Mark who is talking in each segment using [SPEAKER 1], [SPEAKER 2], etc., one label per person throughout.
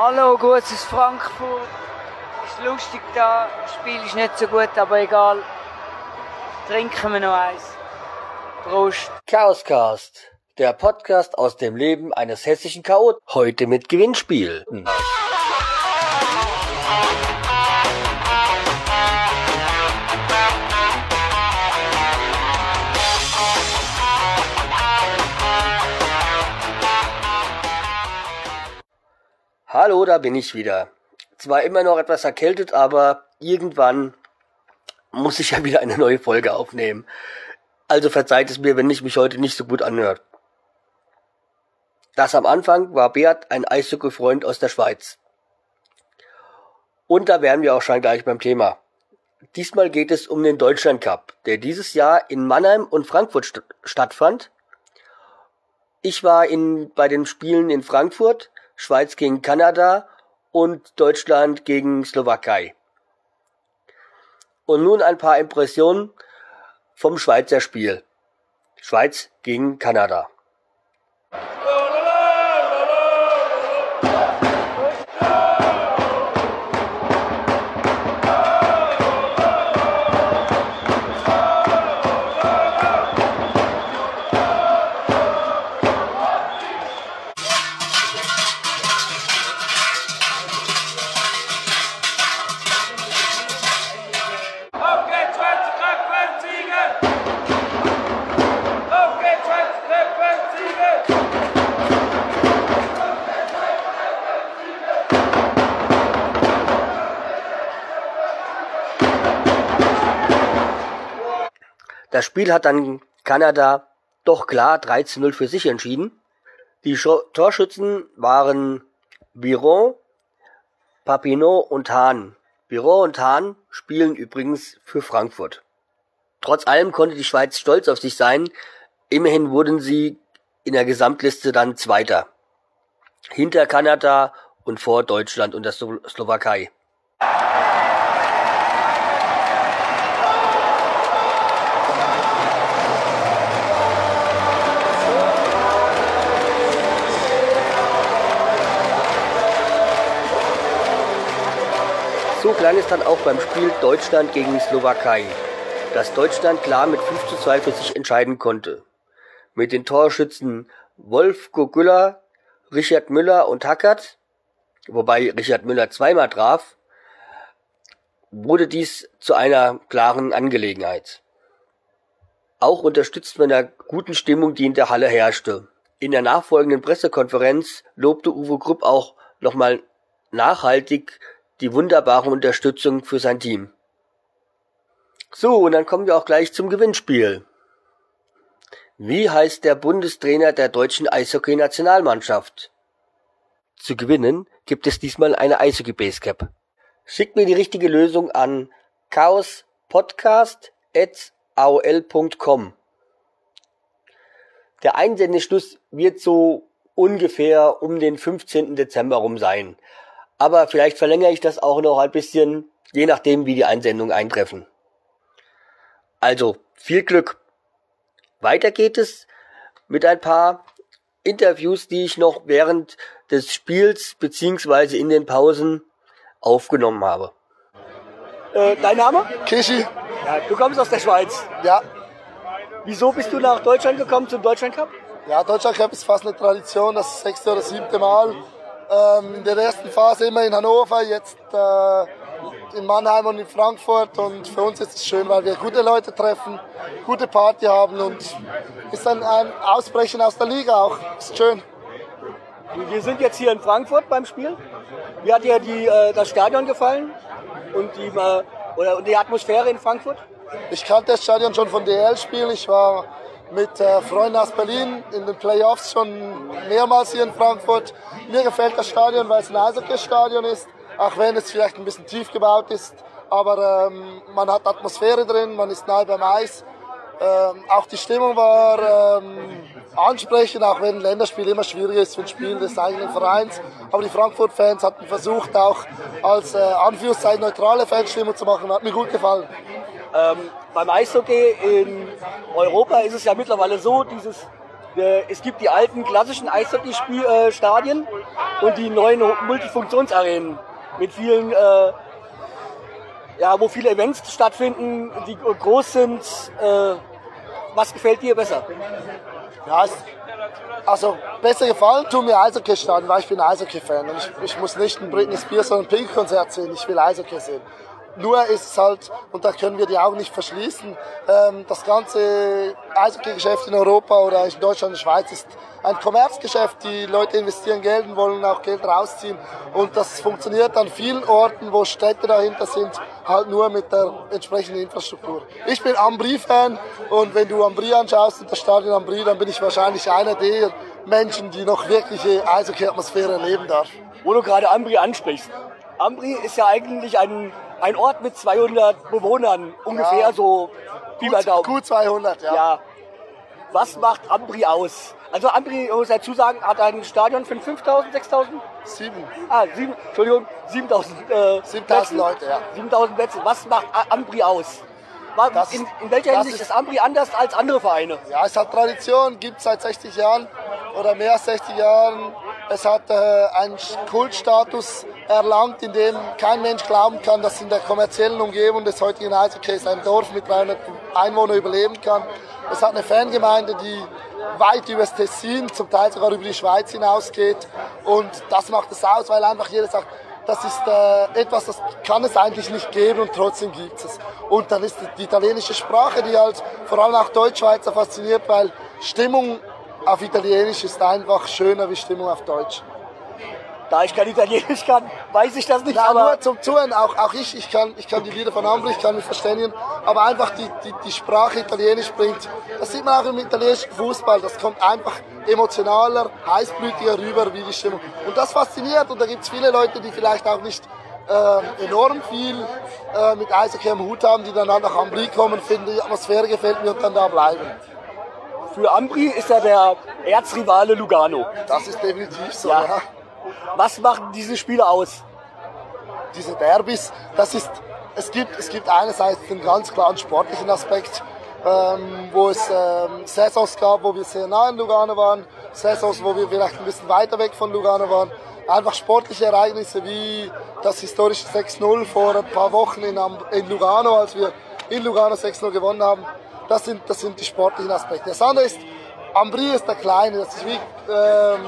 [SPEAKER 1] Hallo, gutes Frankfurt. Ist lustig da, das Spiel ist nicht so gut, aber egal. Trinken wir noch eins. Prost.
[SPEAKER 2] Chaoscast, der Podcast aus dem Leben eines hessischen Chaot. Heute mit Gewinnspiel. Hm. Hallo, da bin ich wieder. Zwar immer noch etwas erkältet, aber irgendwann muss ich ja wieder eine neue Folge aufnehmen. Also verzeiht es mir, wenn ich mich heute nicht so gut anhört. Das am Anfang war Beat ein Eishockey-Freund aus der Schweiz. Und da wären wir auch schon gleich beim Thema. Diesmal geht es um den Deutschland Cup, der dieses Jahr in Mannheim und Frankfurt st stattfand. Ich war in, bei den Spielen in Frankfurt, Schweiz gegen Kanada und Deutschland gegen Slowakei. Und nun ein paar Impressionen vom Schweizer Spiel. Schweiz gegen Kanada. Das Spiel hat dann Kanada doch klar 3 zu 0 für sich entschieden. Die Torschützen waren Biron, Papineau und Hahn. Biron und Hahn spielen übrigens für Frankfurt. Trotz allem konnte die Schweiz stolz auf sich sein. Immerhin wurden sie in der Gesamtliste dann Zweiter. Hinter Kanada und vor Deutschland und der Slowakei. So klang es dann auch beim Spiel Deutschland gegen Slowakei, das Deutschland klar mit 5 zu 2 für sich entscheiden konnte. Mit den Torschützen Wolf Gogüller, Richard Müller und Hackert, wobei Richard Müller zweimal traf, wurde dies zu einer klaren Angelegenheit. Auch unterstützt von der guten Stimmung, die in der Halle herrschte. In der nachfolgenden Pressekonferenz lobte Uwe Grupp auch nochmal nachhaltig die wunderbare Unterstützung für sein Team. So, und dann kommen wir auch gleich zum Gewinnspiel. Wie heißt der Bundestrainer der deutschen Eishockey-Nationalmannschaft? Zu gewinnen gibt es diesmal eine Eishockey Basecap. Schickt mir die richtige Lösung an chaospodcast.aol.com. Der Einsendeschluss wird so ungefähr um den 15. Dezember rum sein. Aber vielleicht verlängere ich das auch noch ein bisschen, je nachdem, wie die Einsendungen eintreffen. Also, viel Glück. Weiter geht es mit ein paar Interviews, die ich noch während des Spiels beziehungsweise in den Pausen aufgenommen habe. Äh, dein Name?
[SPEAKER 3] Kishi.
[SPEAKER 2] Ja, du kommst aus der Schweiz.
[SPEAKER 3] Ja.
[SPEAKER 2] Wieso bist du nach Deutschland gekommen zum Deutschland Cup?
[SPEAKER 3] Ja, Deutschland Cup ist fast eine Tradition, das sechste oder siebte Mal. Ähm, in der ersten Phase immer in Hannover, jetzt äh, in Mannheim und in Frankfurt. Und für uns ist es schön, weil wir gute Leute treffen, gute Party haben und ist ein, ein Ausbrechen aus der Liga auch. Ist schön.
[SPEAKER 2] Wir sind jetzt hier in Frankfurt beim Spiel. Wie hat dir die, äh, das Stadion gefallen und die, äh, oder die Atmosphäre in Frankfurt?
[SPEAKER 3] Ich kannte das Stadion schon von DL-Spielen. Ich war mit äh, Freunden aus Berlin in den Playoffs schon mehrmals hier in Frankfurt. Mir gefällt das Stadion, weil es ein Eishockey-Stadion ist, auch wenn es vielleicht ein bisschen tief gebaut ist. Aber ähm, man hat Atmosphäre drin, man ist nahe beim Eis. Ähm, auch die Stimmung war ähm, ansprechend, auch wenn ein Länderspiel immer schwierig ist für ein Spiel des eigenen Vereins. Aber die Frankfurt-Fans hatten versucht, auch als äh, Anführungszeichen neutrale Fanstimmung zu machen. Hat mir gut gefallen.
[SPEAKER 2] Ähm, beim Eishockey in Europa ist es ja mittlerweile so, dieses
[SPEAKER 4] Äh, es gibt die alten klassischen Eishockey-Stadien und die neuen Multifunktionsarenen mit vielen, äh, ja, wo viele Events stattfinden, die groß sind. Äh, was gefällt dir besser?
[SPEAKER 3] Ja, also besser gefallen tun mir Eishockey-Stadien, weil ich bin Eishockey-Fan und ich, ich, muss nicht ein Britney Spears oder ein Pink-Konzert sehen, ich will Eishockey sehen. Nur ist es halt, und da können wir die Augen nicht verschließen, ähm, das ganze Eishockey-Geschäft in Europa oder in Deutschland und Schweiz ist ein Kommerzgeschäft. Die Leute investieren Geld und wollen auch Geld rausziehen. Und das funktioniert an vielen Orten, wo Städte dahinter sind, halt nur mit der entsprechenden Infrastruktur. Ich bin Ambri-Fan und wenn du Ambri anschaust und das Stadion Ambri, dann bin ich wahrscheinlich einer der Menschen, die noch wirkliche Eishockey-Atmosphäre erleben darf.
[SPEAKER 4] Wo du gerade Ambri ansprichst. Ambri ist ja eigentlich ein ein Ort mit 200 Bewohnern, ungefähr ja. so
[SPEAKER 3] wie gut, gut 200, ja. ja.
[SPEAKER 4] Was macht Ambri aus? Also Ambri, muss dazu sagen, hat ein Stadion von 5000, 6000?
[SPEAKER 3] Sieben.
[SPEAKER 4] Ah, sieben, Entschuldigung, 7000 äh,
[SPEAKER 3] 7000 Leute, ja.
[SPEAKER 4] 7000 Plätze. Was macht Ambri aus? Das, in, in, welcher Hinsicht ist, ist Ambri anders als andere Vereine?
[SPEAKER 3] Ja, es hat Tradition, gibt es seit 60 Jahren oder mehr als 60 Jahren. Es hat äh, einen Kultstatus erlangt, in dem kein Mensch glauben kann, dass in der kommerziellen Umgebung des heutigen Eishockeys ein Dorf mit 300 Einwohnern überleben kann. Es hat eine Fangemeinde, die weit über das Tessin, zum Teil sogar über die Schweiz hinausgeht. Und das macht es aus, weil einfach jeder sagt, das ist äh, etwas, das kann es eigentlich nicht geben und trotzdem gibt es. Und dann ist die, die italienische Sprache, die halt vor allem auch Deutschschweizer fasziniert, weil Stimmung auf Italienisch ist einfach schöner wie Stimmung auf Deutsch.
[SPEAKER 4] Da ich kein Italienisch kann, weiß ich das nicht.
[SPEAKER 3] Na, aber nur zum Zuhören, auch, auch ich, ich kann, ich kann die Lieder von Ambri, ich kann mich verständigen, aber einfach die, die, die Sprache Italienisch bringt. Das sieht man auch im italienischen Fußball, das kommt einfach emotionaler, heißblütiger rüber wie die Stimmung. Und das fasziniert und da gibt es viele Leute, die vielleicht auch nicht äh, enorm viel äh, mit Eishockey am Hut haben, die dann nach Ambri kommen, finden, die Atmosphäre gefällt mir und dann da bleiben.
[SPEAKER 4] Für Ambri ist er der Erzrivale Lugano.
[SPEAKER 3] Das ist definitiv so, ja. ja.
[SPEAKER 4] Was machen diese Spiele aus?
[SPEAKER 3] Diese Derbys, das ist, es gibt, es gibt einerseits den ganz klaren sportlichen Aspekt, ähm, wo es ähm, Saisons gab, wo wir sehr nah in Lugano waren, Saisons, wo wir vielleicht ein bisschen weiter weg von Lugano waren. Einfach sportliche Ereignisse wie das historische 6-0 vor ein paar Wochen in, in Lugano, als wir in Lugano 6-0 gewonnen haben. Das sind, das sind die sportlichen Aspekte. Das andere ist, Ambri ist der Kleine, das ist wie ähm,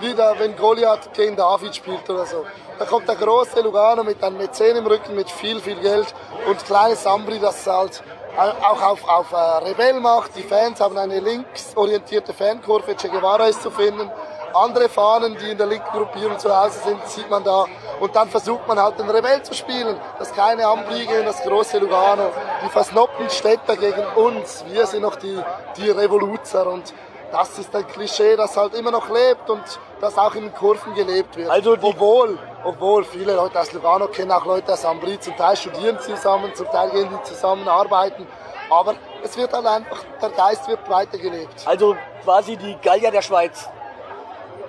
[SPEAKER 3] wieder, wenn Goliath gegen David spielt oder so. Da kommt der große Lugano mit einem Mäzen im Rücken mit viel, viel Geld und kleines Ambri, das halt auch auf, auf äh, Rebell macht. Die Fans haben eine linksorientierte Fankurve, Che Guevara ist zu finden. Andere Fahnen, die in der linken Gruppierung zu Hause sind, sieht man da. Und dann versucht man halt den Rebell zu spielen. Das kleine Ambri gegen das große Lugano. Die versnobten Städter gegen uns. Wir sind noch die, die Revoluzer. Und das ist ein Klischee, das halt immer noch lebt und das auch in den Kurven gelebt wird. Also obwohl, obwohl viele Leute aus Lugano kennen auch Leute aus Ambri, zum Teil studieren zusammen, zum Teil gehen die zusammen arbeiten. Aber es wird halt einfach, der Geist wird weitergelebt.
[SPEAKER 4] Also quasi die Gallier der Schweiz.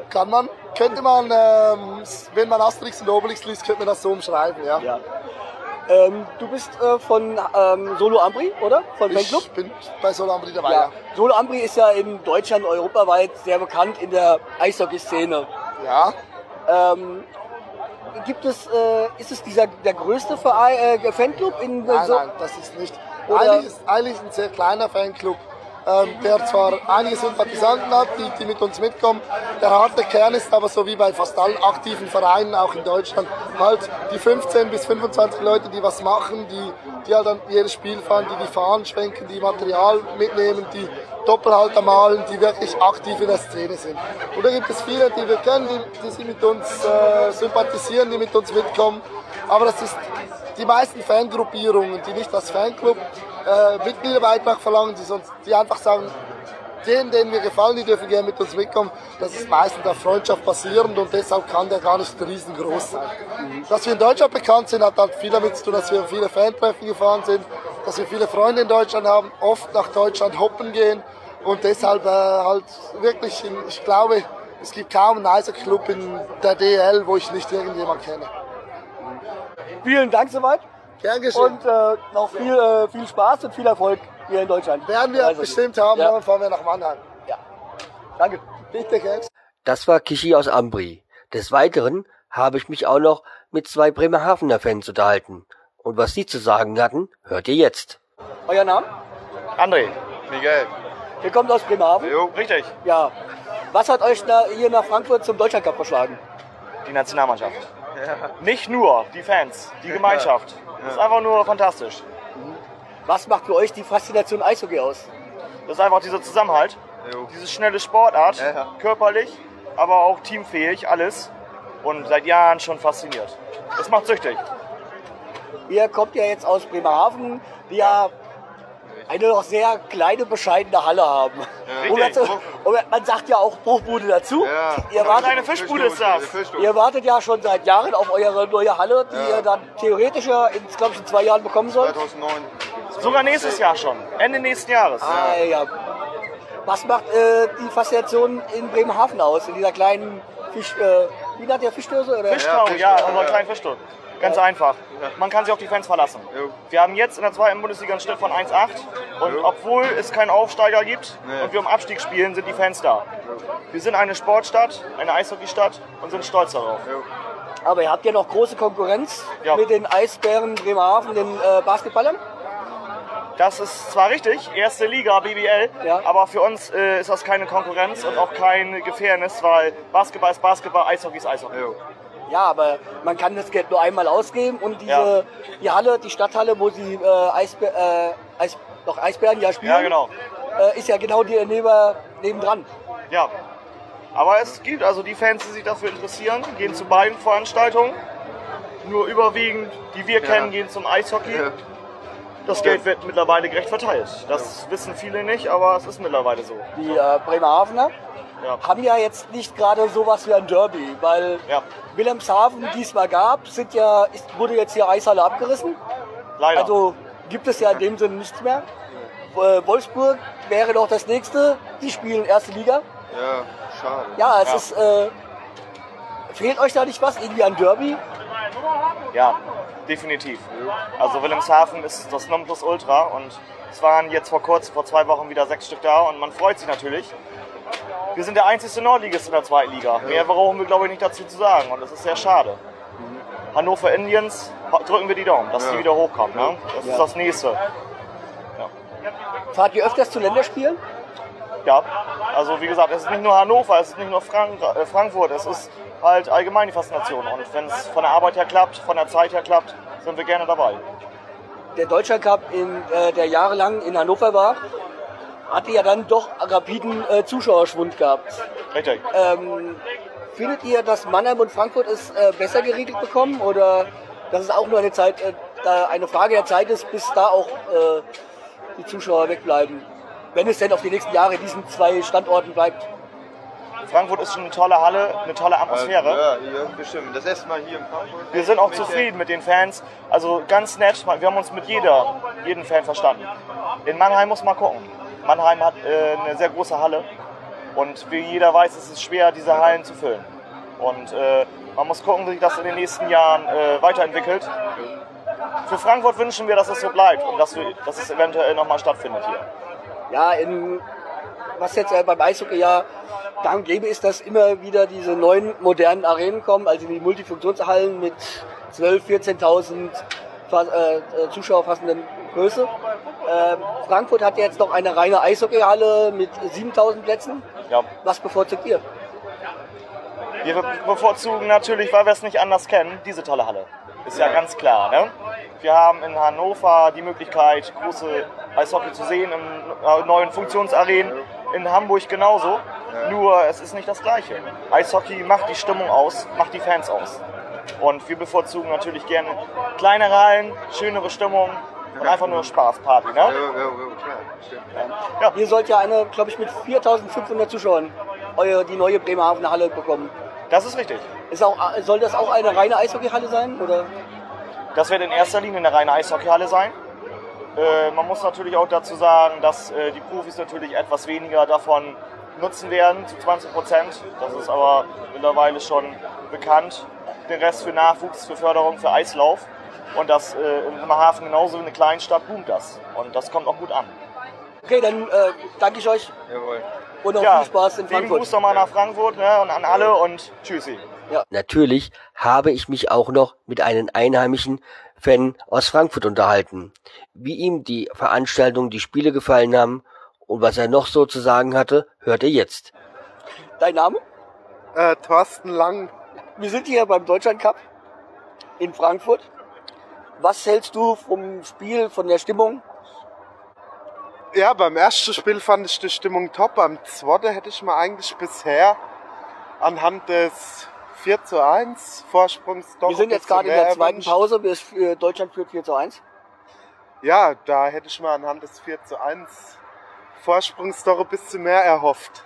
[SPEAKER 3] Kann man, könnte man, ähm, wenn man Asterix und Obelix liest, könnte man das so umschreiben, ja. ja.
[SPEAKER 4] Ähm, du bist äh, von ähm, Solo Ambri, oder? Von
[SPEAKER 3] Fanclub? Ich bin bei Solo Ambri dabei, ja. ja.
[SPEAKER 4] Solo Ambri ist ja in Deutschland, europaweit sehr bekannt in der Eishockey-Szene.
[SPEAKER 3] Ja.
[SPEAKER 4] Ähm, gibt es, äh, ist es dieser, der größte Verein, äh, Fanclub in
[SPEAKER 3] Nein, so nein, das ist nicht. Eigentlich ist, eigentlich ein sehr kleiner Fanclub der zwar einige Sympathisanten hat, die, die mit uns mitkommen. Der harte Kern ist aber so wie bei fast allen aktiven Vereinen, auch in Deutschland, halt die 15 bis 25 Leute, die was machen, die, die halt an jedes Spiel fahren, die die Fahnen schwenken, die Material mitnehmen, die Doppelhalter malen, die wirklich aktiv in der Szene sind. Und da gibt es viele, die wir kennen, die, die mit uns äh, sympathisieren, die mit uns mitkommen. Aber das ist die meisten Fangruppierungen, die nicht als Fanclub äh, Mitgliederbeitrag verlangen, die, sonst, die einfach sagen, denen, denen wir gefallen, die dürfen gerne mit uns mitkommen. Das ist meistens auf Freundschaft basierend und deshalb kann der gar nicht riesengroß sein. Dass wir in Deutschland bekannt sind, hat halt viel damit zu tun, dass wir viele Fantreffen gefahren sind, dass wir viele Freunde in Deutschland haben, oft nach Deutschland hoppen gehen und deshalb äh, halt wirklich, in, ich glaube, es gibt kaum einen Eishockey-Club in der DL, wo ich nicht irgendjemand kenne.
[SPEAKER 4] Vielen Dank soweit.
[SPEAKER 3] Gern geschehen.
[SPEAKER 4] Und äh, noch viel, äh, viel Spaß und viel Erfolg hier in Deutschland.
[SPEAKER 3] Werden wir also, bestimmt haben, ja. dann fahren wir nach Mannheim.
[SPEAKER 4] Ja.
[SPEAKER 3] Danke. Bitte.
[SPEAKER 2] Das war Kichi aus Ambri. Des Weiteren habe ich mich auch noch mit zwei Bremerhavener Fans unterhalten. Und was sie zu sagen hatten, hört ihr jetzt.
[SPEAKER 4] Euer Name?
[SPEAKER 5] André.
[SPEAKER 6] Miguel.
[SPEAKER 4] Ihr kommt aus Bremerhaven?
[SPEAKER 6] Jo.
[SPEAKER 5] Richtig.
[SPEAKER 4] Ja. Was hat euch da hier nach Frankfurt zum Deutschlandcup verschlagen?
[SPEAKER 5] Die Nationalmannschaft. Nicht nur die Fans, die Gemeinschaft. Das ist einfach nur fantastisch.
[SPEAKER 4] Was macht für euch die Faszination Eishockey aus?
[SPEAKER 5] Das ist einfach dieser Zusammenhalt.
[SPEAKER 6] Jo.
[SPEAKER 5] Diese schnelle Sportart,
[SPEAKER 6] Ja, ja.
[SPEAKER 5] körperlich, aber auch teamfähig, alles. Und seit Jahren schon fasziniert. Das macht süchtig.
[SPEAKER 4] Ihr kommt ja jetzt aus Bremerhaven, die ja eine noch sehr kleine, bescheidene Halle haben.
[SPEAKER 6] Ja.
[SPEAKER 4] Und, dazu, und man sagt ja auch Bruchbude dazu.
[SPEAKER 6] Ja.
[SPEAKER 4] Ihr,
[SPEAKER 5] Eine
[SPEAKER 4] wartet,
[SPEAKER 5] kleine Fischbude ist das.
[SPEAKER 4] Ihr wartet ja schon seit Jahren auf eure neue Halle, die
[SPEAKER 6] Ja.
[SPEAKER 4] ihr dann theoretisch ja in, glaube ich, in zwei Jahren bekommen sollt.
[SPEAKER 6] 2009.
[SPEAKER 5] Sogar nächstes Jahr schon. Ende nächsten Jahres.
[SPEAKER 4] Ah, ja. Was macht äh, die Faszination in Bremerhaven aus, in dieser kleinen Fisch, äh, wie nennt der Fischdose? Oder?
[SPEAKER 5] Fischtrau,
[SPEAKER 6] Ja,
[SPEAKER 5] ja,
[SPEAKER 6] Fischtrau,
[SPEAKER 5] unser
[SPEAKER 6] ja.
[SPEAKER 5] kleinen Fischtrau. Ganz einfach. Man kann sich auf die Fans verlassen. Wir haben jetzt in der zweiten Bundesliga einen Schnitt von 1,8 und obwohl es keinen Aufsteiger gibt und wir um Abstieg spielen, sind die Fans da. Wir sind eine Sportstadt, eine Eishockeystadt und sind stolz darauf.
[SPEAKER 4] Aber ihr habt ja noch große Konkurrenz
[SPEAKER 5] Ja.
[SPEAKER 4] mit den Eisbären Bremerhaven, den äh, Basketballern.
[SPEAKER 5] Das ist zwar richtig, erste Liga, BBL,
[SPEAKER 4] Ja.
[SPEAKER 5] aber für uns äh, ist das keine Konkurrenz und auch kein Gefährnis, weil Basketball ist Basketball, Eishockey ist Eishockey.
[SPEAKER 6] Jo.
[SPEAKER 4] Ja, aber man kann das Geld nur einmal ausgeben und diese
[SPEAKER 5] Ja.
[SPEAKER 4] die Halle, die Stadthalle, wo sie äh, Eisbär, äh, Eis, doch Eisbären ja spielen,
[SPEAKER 5] Ja, genau.
[SPEAKER 4] äh, ist ja genau die neben, nebendran.
[SPEAKER 5] Ja. Aber es gibt also die Fans, die sich dafür interessieren, gehen zu beiden Veranstaltungen. Nur überwiegend, die wir kennen, gehen zum Eishockey.
[SPEAKER 6] Ja.
[SPEAKER 5] Das Geld wird mittlerweile gerecht verteilt. Das wissen viele nicht, aber es ist mittlerweile so.
[SPEAKER 4] Die äh, Bremerhavener
[SPEAKER 5] Ja.
[SPEAKER 4] haben ja jetzt nicht gerade sowas wie ein Derby, weil
[SPEAKER 5] Ja,
[SPEAKER 4] Wilhelmshaven diesmal gab, sind ja, ist, wurde jetzt die Eishalle abgerissen.
[SPEAKER 5] leider.
[SPEAKER 4] Also gibt es ja in dem Sinne nichts mehr. Äh, Wolfsburg wäre doch das nächste. Die spielen erste Liga.
[SPEAKER 6] Ja, schade.
[SPEAKER 4] Ja, es
[SPEAKER 5] Ja.
[SPEAKER 4] ist. Äh, fehlt euch da nicht was? Irgendwie ein Derby?
[SPEAKER 5] ja, definitiv. Also Wilhelmshaven ist das Nonplusultra und es waren jetzt vor kurzem, vor zwei Wochen wieder sechs Stück da und man freut sich natürlich. Wir sind der einzigste Nordligist in der zweiten Liga. Mehr brauchen wir, glaube ich, nicht dazu zu sagen und das ist sehr schade. Hannover Indians, drücken wir die Daumen, dass
[SPEAKER 6] Ja.
[SPEAKER 5] die wieder hochkommen. Ne? Das
[SPEAKER 4] Ja.
[SPEAKER 5] ist das Nächste.
[SPEAKER 4] Fahrt ihr öfters zu Länderspielen?
[SPEAKER 5] Ja, also wie gesagt, es ist nicht nur Hannover, es ist nicht nur Frank äh, Frankfurt, es ist halt allgemein die Faszination. Und wenn es von der Arbeit her klappt, von der Zeit her klappt, sind wir gerne dabei.
[SPEAKER 4] Der Deutschland Cup, in, äh, der jahrelang in Hannover war, hatte ja dann doch rapiden äh, Zuschauerschwund gehabt.
[SPEAKER 5] Richtig.
[SPEAKER 4] Ähm, findet ihr, dass Mannheim und Frankfurt es äh, besser geregelt bekommen oder dass es auch nur eine, Zeit, äh, da eine Frage der Zeit ist, bis da auch äh, die Zuschauer wegbleiben? Wenn es denn auf die nächsten Jahre in diesen zwei Standorten bleibt.
[SPEAKER 5] Frankfurt ist schon eine tolle Halle, eine tolle Atmosphäre.
[SPEAKER 6] Ja, ja, bestimmt. Das erste Mal hier in Frankfurt.
[SPEAKER 5] Wir sind auch zufrieden mit den Fans. Also ganz nett, wir haben uns mit jeder, jedem Fan verstanden. In Mannheim muss man gucken. Mannheim hat äh, eine sehr große Halle und wie jeder weiß, ist es schwer, diese Hallen zu füllen. Und äh, man muss gucken, wie sich das in den nächsten Jahren äh, weiterentwickelt. Für Frankfurt wünschen wir, dass es so bleibt und dass, dass es eventuell nochmal stattfindet hier.
[SPEAKER 4] Ja, in, was jetzt äh, beim Eishockey ja und gäbe ist, dass immer wieder diese neuen modernen Arenen kommen, also die Multifunktionshallen mit 12.000, 14.000 fa- äh, äh, Zuschauer fassenden Größe. Ähm, Frankfurt hat jetzt noch eine reine Eishockeyhalle mit 7.000 Plätzen.
[SPEAKER 5] Ja.
[SPEAKER 4] Was bevorzugt ihr?
[SPEAKER 5] Wir bevorzugen natürlich, weil wir es nicht anders kennen, diese tolle Halle. Ist ja, ganz klar. Ne? Wir haben in Hannover die Möglichkeit, große Eishockey zu sehen im äh, neuen Funktionsarenen. In Hamburg genauso. Nur es ist nicht das Gleiche. Eishockey macht die Stimmung aus, macht die Fans aus. Und wir bevorzugen natürlich gerne kleinere Hallen, schönere Stimmung und einfach nur Spaß, Party. Ne?
[SPEAKER 6] Ja, ja, ja, klar. Stimmt.
[SPEAKER 4] Ihr sollt ja eine, glaube ich, mit 4.500 Zuschauern eure, die neue Bremerhavener Halle bekommen.
[SPEAKER 5] Das ist richtig.
[SPEAKER 4] Ist auch, soll das auch eine reine Eishockeyhalle sein? Oder?
[SPEAKER 5] Das wird in erster Linie eine reine Eishockeyhalle sein. Äh, man muss natürlich auch dazu sagen, dass äh, die Profis natürlich etwas weniger davon nutzen werden, zu 20 Prozent. Das ist aber mittlerweile schon bekannt. Den Rest für Nachwuchs, für Förderung, für Eislauf. Und das äh, in Bremerhaven genauso wie eine Kleinstadt boomt das. Und das kommt auch gut an.
[SPEAKER 4] Okay, dann äh, danke ich euch.
[SPEAKER 6] Jawohl.
[SPEAKER 4] Und noch
[SPEAKER 5] ja,
[SPEAKER 4] viel Spaß in
[SPEAKER 5] lieben
[SPEAKER 4] Frankfurt.
[SPEAKER 5] Gruß nochmal nach Frankfurt ne, und an alle und tschüssi.
[SPEAKER 2] Natürlich habe ich mich auch noch mit einem einheimischen Fan aus Frankfurt unterhalten, wie ihm die Veranstaltung, die Spiele gefallen haben und was er noch so zu sagen hatte, hört ihr jetzt.
[SPEAKER 4] Dein Name?
[SPEAKER 7] Äh, Thorsten Lang.
[SPEAKER 4] Wir sind hier beim Deutschland Cup in Frankfurt. Was hältst du vom Spiel, von der Stimmung?
[SPEAKER 7] Ja, beim ersten Spiel fand ich die Stimmung top. Beim zweiten hätte ich mir eigentlich bisher anhand des 4 zu 1 Vorsprungs doch
[SPEAKER 4] Wir sind jetzt gerade in der zweiten. Pause. Für Deutschland führt 4 zu 1.
[SPEAKER 7] Ja, da hätte ich mir anhand des 4 zu 1 Vorsprungs doch ein bisschen mehr erhofft.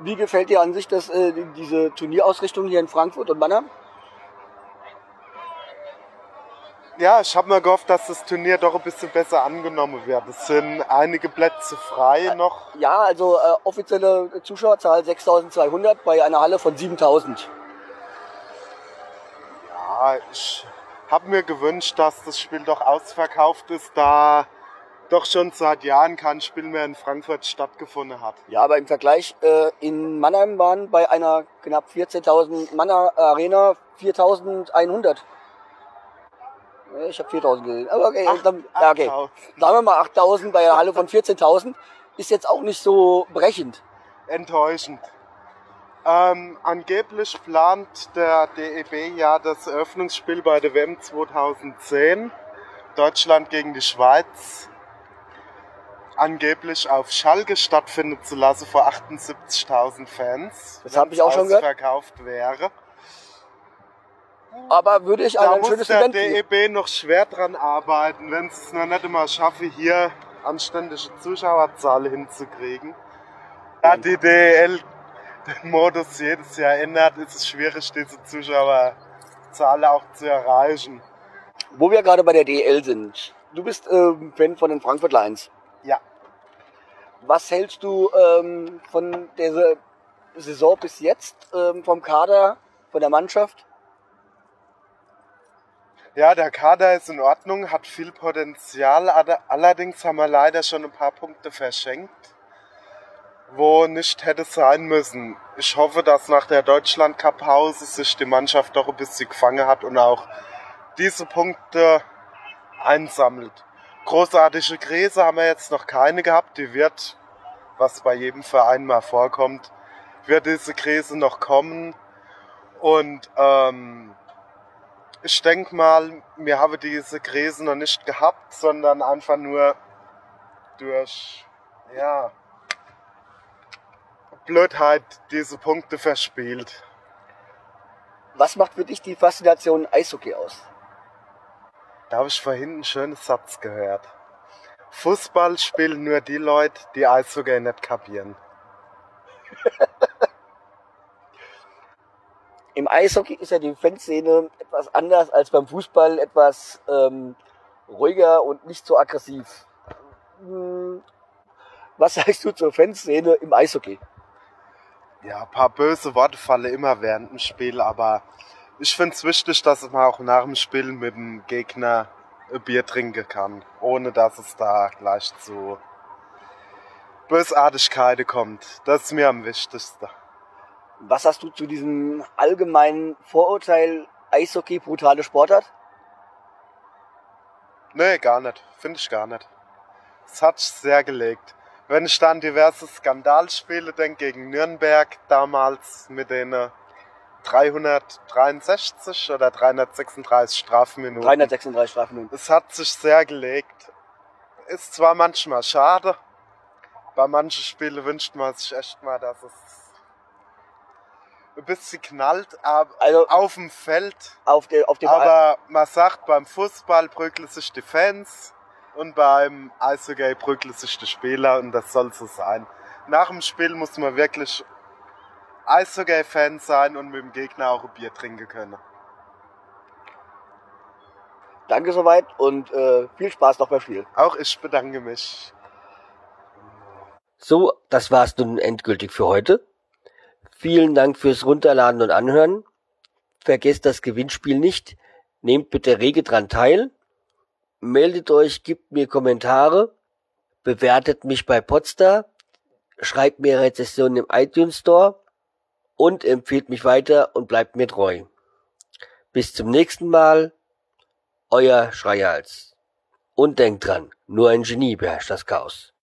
[SPEAKER 4] Wie gefällt dir an sich das, äh, diese Turnierausrichtung hier in Frankfurt und Mannheim?
[SPEAKER 7] Ja, ich habe mir gehofft, dass das Turnier doch ein bisschen besser angenommen wird. Es sind einige Plätze frei noch.
[SPEAKER 4] Ja, also äh, offizielle Zuschauerzahl 6.200 bei einer Halle von 7.000.
[SPEAKER 7] Ja, ich habe mir gewünscht, dass das Spiel doch ausverkauft ist, da doch schon seit Jahren kein Spiel mehr in Frankfurt stattgefunden hat.
[SPEAKER 4] Ja, aber im Vergleich äh, in Mannheim waren bei einer knapp 14.000 Manner Arena 4.100. Ich habe 4.000 gesehen. Aber okay,
[SPEAKER 7] Ach,
[SPEAKER 4] dann, ja, okay.
[SPEAKER 7] 8.000.
[SPEAKER 4] sagen wir mal 8.000 bei einer Halle von 14.000 ist jetzt auch nicht so brechend.
[SPEAKER 7] Enttäuschend. Ähm, angeblich plant der DEB ja das Eröffnungsspiel bei der WM 2010, Deutschland gegen die Schweiz, angeblich auf Schalke stattfinden zu lassen vor 78.000 Fans.
[SPEAKER 4] Das hab ich auch schon gehört.
[SPEAKER 7] verkauft wäre.
[SPEAKER 4] Aber würde ich an
[SPEAKER 7] Da
[SPEAKER 4] ein
[SPEAKER 7] muss
[SPEAKER 4] schönes
[SPEAKER 7] der
[SPEAKER 4] Event gehen.
[SPEAKER 7] DEB noch schwer dran arbeiten, wenn es noch nicht immer schaffen, hier anständige Zuschauerzahlen hinzukriegen. Da die DEL den Modus jedes Jahr ändert, ist es schwierig, diese Zuschauerzahl auch zu erreichen.
[SPEAKER 4] Wo wir gerade bei der DL sind. Du bist ähm, Fan von den Frankfurt Lions.
[SPEAKER 7] Ja.
[SPEAKER 4] Was hältst du ähm, von der Saison bis jetzt, ähm, vom Kader, von der Mannschaft?
[SPEAKER 7] Ja, der Kader ist in Ordnung, hat viel Potenzial, alle- allerdings haben wir leider schon ein paar Punkte verschenkt, wo nicht hätte sein müssen. Ich hoffe, dass nach der Deutschland Cup Pause sich die Mannschaft doch ein bisschen gefangen hat und auch diese Punkte einsammelt. Großartige Krise haben wir jetzt noch keine gehabt, die wird, was bei jedem Verein mal vorkommt, wird diese Krise noch kommen und ähm, ich denke mal, wir haben diese Krise noch nicht gehabt, sondern einfach nur durch, ja, Blödheit diese Punkte verspielt.
[SPEAKER 4] Was macht für dich die Faszination Eishockey aus?
[SPEAKER 7] Da habe ich vorhin einen schönen Satz gehört. Fußball spielen nur die Leute, die Eishockey nicht kapieren.
[SPEAKER 4] Im Eishockey ist ja die Fanszene etwas anders als beim Fußball, etwas ähm, ruhiger und nicht so aggressiv. Hm, Was sagst du zur Fanszene im Eishockey?
[SPEAKER 7] Ja, ein paar böse Worte fallen immer während dem Spiel, aber ich finde es wichtig, dass man auch nach dem Spiel mit dem Gegner ein Bier trinken kann, ohne dass es da gleich zu Bösartigkeiten kommt. Das ist mir am wichtigsten.
[SPEAKER 4] Was hast du zu diesem allgemeinen Vorurteil Eishockey brutale Sportart?
[SPEAKER 7] Nee, gar nicht. Finde ich gar nicht. Es hat sich sehr gelegt. Wenn ich dann diverse Skandalspiele denke gegen Nürnberg damals mit den äh, 363 oder 336 Strafminuten.
[SPEAKER 4] 336 Strafminuten.
[SPEAKER 7] Es hat sich sehr gelegt. Ist zwar manchmal schade. Bei manchen Spielen wünscht man sich echt mal, dass es ein bisschen knallt, aber
[SPEAKER 4] Also
[SPEAKER 7] auf dem Feld.
[SPEAKER 4] auf, der, auf dem
[SPEAKER 7] Aber man sagt, beim Fußball prügeln sich die Fans und beim Eishockey prügeln sich die Spieler und das soll so sein. Nach dem Spiel muss man wirklich Eishockey-Fan sein und mit dem Gegner auch ein Bier trinken können.
[SPEAKER 4] Danke soweit und äh, viel Spaß noch beim Spiel.
[SPEAKER 7] Auch ich bedanke mich.
[SPEAKER 2] So, das war's nun endgültig für heute. Vielen Dank fürs Runterladen und Anhören. Vergesst das Gewinnspiel nicht. Nehmt bitte rege dran teil. Meldet euch, gebt mir Kommentare. bewertet mich bei Podstar, schreibt mir Rezessionen im iTunes Store und empfiehlt mich weiter und bleibt mir treu. Bis zum nächsten Mal, euer Schreihals. Und denkt dran, nur ein Genie beherrscht das Chaos.